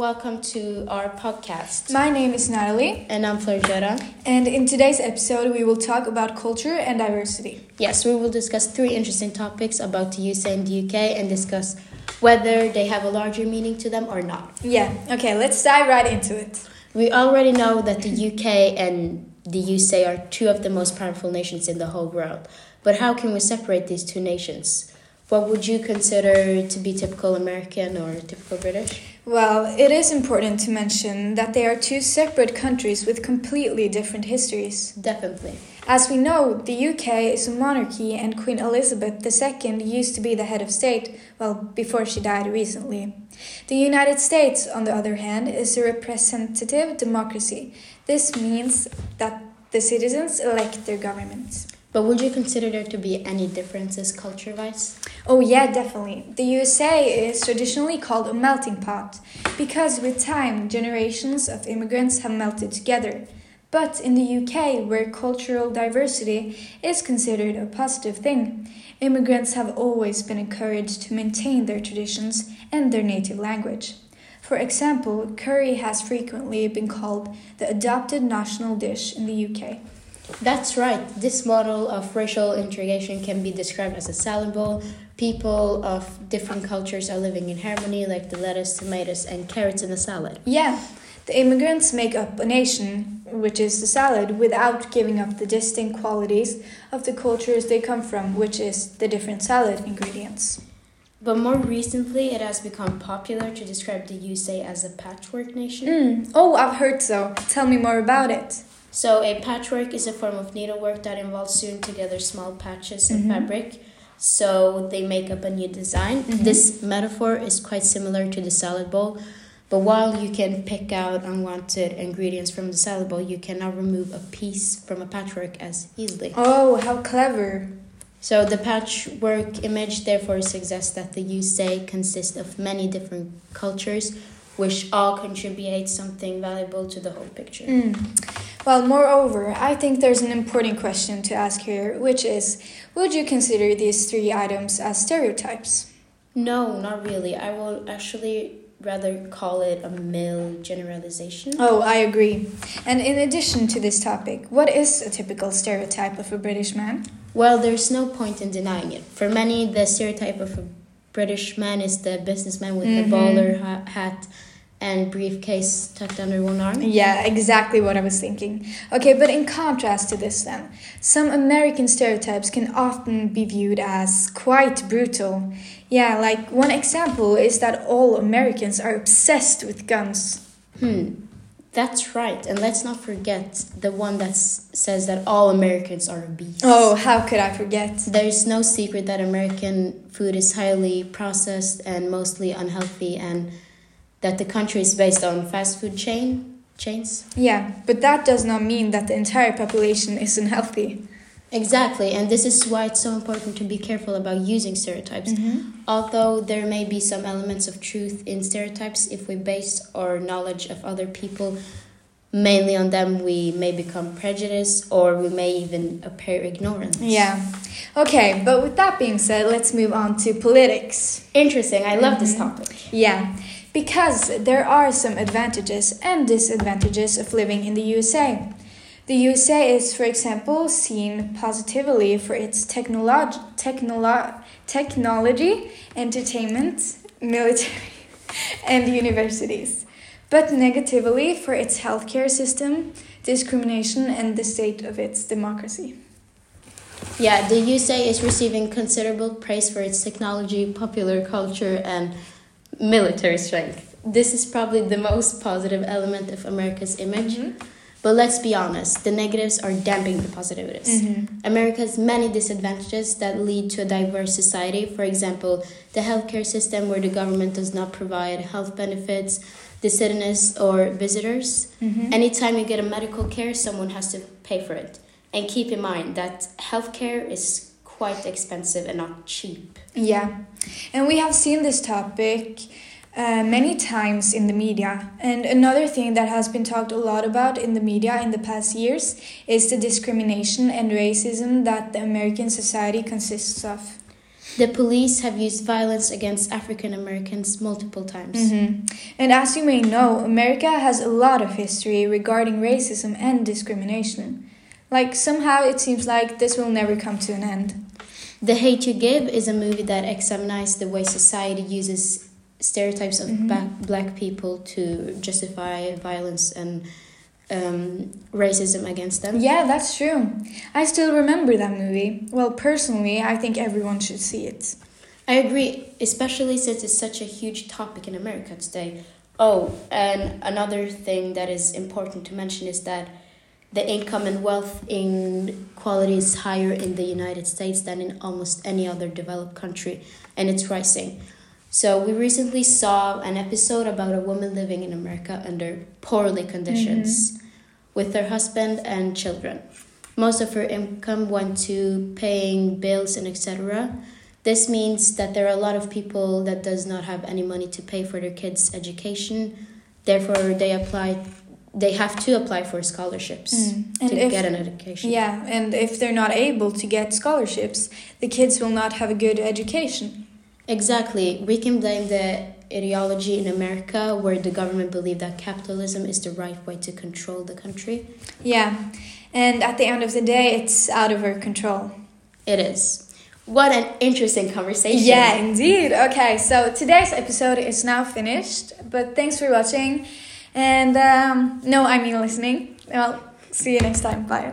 welcome to our podcast. My name is Natalie. And I'm Florgetta. And in today's episode, we will talk about culture and diversity. Yes, we will discuss three interesting topics about the USA and the UK and discuss whether they have a larger meaning to them or not. Yeah, okay, let's dive right into it. We already know that the UK and the USA are two of the most powerful nations in the whole world. But how can we separate these two nations? What would you consider to be typical American or typical British? Well, it is important to mention that they are two separate countries with completely different histories. Definitely. As we know, the UK is a monarchy and Queen Elizabeth II used to be the head of state, well, before she died recently. The United States, on the other hand, is a representative democracy. This means that the citizens elect their government. But would you consider there to be any differences culture wise? Oh, yeah, definitely. The USA is traditionally called a melting pot because with time, generations of immigrants have melted together. But in the UK, where cultural diversity is considered a positive thing, immigrants have always been encouraged to maintain their traditions and their native language. For example, curry has frequently been called the adopted national dish in the UK. That's right. This model of racial integration can be described as a salad bowl. People of different cultures are living in harmony, like the lettuce, tomatoes, and carrots in a salad. Yeah, the immigrants make up a nation, which is the salad, without giving up the distinct qualities of the cultures they come from, which is the different salad ingredients. But more recently, it has become popular to describe the USA as a patchwork nation. Mm. Oh, I've heard so. Tell me more about it. So, a patchwork is a form of needlework that involves sewing together small patches of mm-hmm. fabric so they make up a new design. Mm-hmm. This metaphor is quite similar to the salad bowl, but while you can pick out unwanted ingredients from the salad bowl, you cannot remove a piece from a patchwork as easily. Oh, how clever! So, the patchwork image therefore suggests that the USA consists of many different cultures which all contribute something valuable to the whole picture. Mm. Well, moreover, I think there's an important question to ask here, which is Would you consider these three items as stereotypes? No, not really. I will actually rather call it a male generalization. Oh, I agree. And in addition to this topic, what is a typical stereotype of a British man? Well, there's no point in denying it. For many, the stereotype of a British man is the businessman with mm-hmm. the bowler hat and briefcase tucked under one arm? Yeah, exactly what I was thinking. Okay, but in contrast to this, then, some American stereotypes can often be viewed as quite brutal. Yeah, like one example is that all Americans are obsessed with guns. Hmm. That's right, and let's not forget the one that says that all Americans are obese. Oh, how could I forget? There's no secret that American food is highly processed and mostly unhealthy, and that the country is based on fast food chain chains. Yeah, but that does not mean that the entire population is unhealthy. Exactly, and this is why it's so important to be careful about using stereotypes. Mm-hmm. Although there may be some elements of truth in stereotypes, if we base our knowledge of other people mainly on them, we may become prejudiced or we may even appear ignorant. Yeah. Okay, but with that being said, let's move on to politics. Interesting, I love mm-hmm. this topic. Yeah because there are some advantages and disadvantages of living in the USA. The USA is, for example, seen positively for its technolog- technolo- technology, entertainment, military, and universities, but negatively for its healthcare system, discrimination, and the state of its democracy. Yeah, the USA is receiving considerable praise for its technology, popular culture, and military strength. This is probably the most positive element of America's image. Mm-hmm. But let's be honest, the negatives are damping the positives. Mm-hmm. America has many disadvantages that lead to a diverse society. For example, the healthcare system where the government does not provide health benefits, the citizens or visitors. Mm-hmm. Anytime you get a medical care, someone has to pay for it. And keep in mind that healthcare is quite expensive and not cheap. Yeah, and we have seen this topic uh, many times in the media. And another thing that has been talked a lot about in the media in the past years is the discrimination and racism that the American society consists of. The police have used violence against African Americans multiple times. Mm-hmm. And as you may know, America has a lot of history regarding racism and discrimination. Like, somehow it seems like this will never come to an end. The Hate You Give is a movie that examines the way society uses stereotypes of Mhm. ba- black people to justify violence and um, racism against them. Yeah, that's true. I still remember that movie. Well, personally, I think everyone should see it. I agree, especially since it's such a huge topic in America today. Oh, and another thing that is important to mention is that the income and wealth inequality is higher in the United States than in almost any other developed country, and it's rising. So, we recently saw an episode about a woman living in America under poorly conditions mm-hmm. with her husband and children. Most of her income went to paying bills and etc. This means that there are a lot of people that does not have any money to pay for their kids' education. Therefore, they apply. They have to apply for scholarships Mm. And to if get an education. yeah, and if they're not able to get scholarships, the kids will not have a good education. Exactly. We can blame the ideology in America where the government believe that capitalism is the right way to control the country. Yeah, and at the end of the day, it's out of our control. It is. What an interesting conversation. Yeah, indeed. Okay, so today's episode is now finished, but thanks for watching. And um, no, I mean listening. Well, see you next time. Bye.